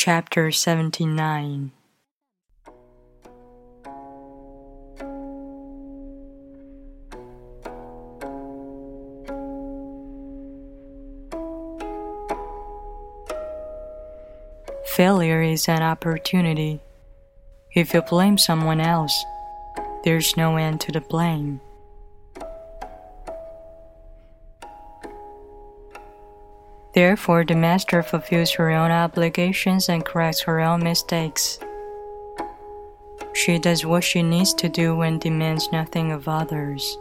Chapter 79 Failure is an opportunity. If you blame someone else, there's no end to the blame. Therefore, the master fulfills her own obligations and corrects her own mistakes. She does what she needs to do and demands nothing of others.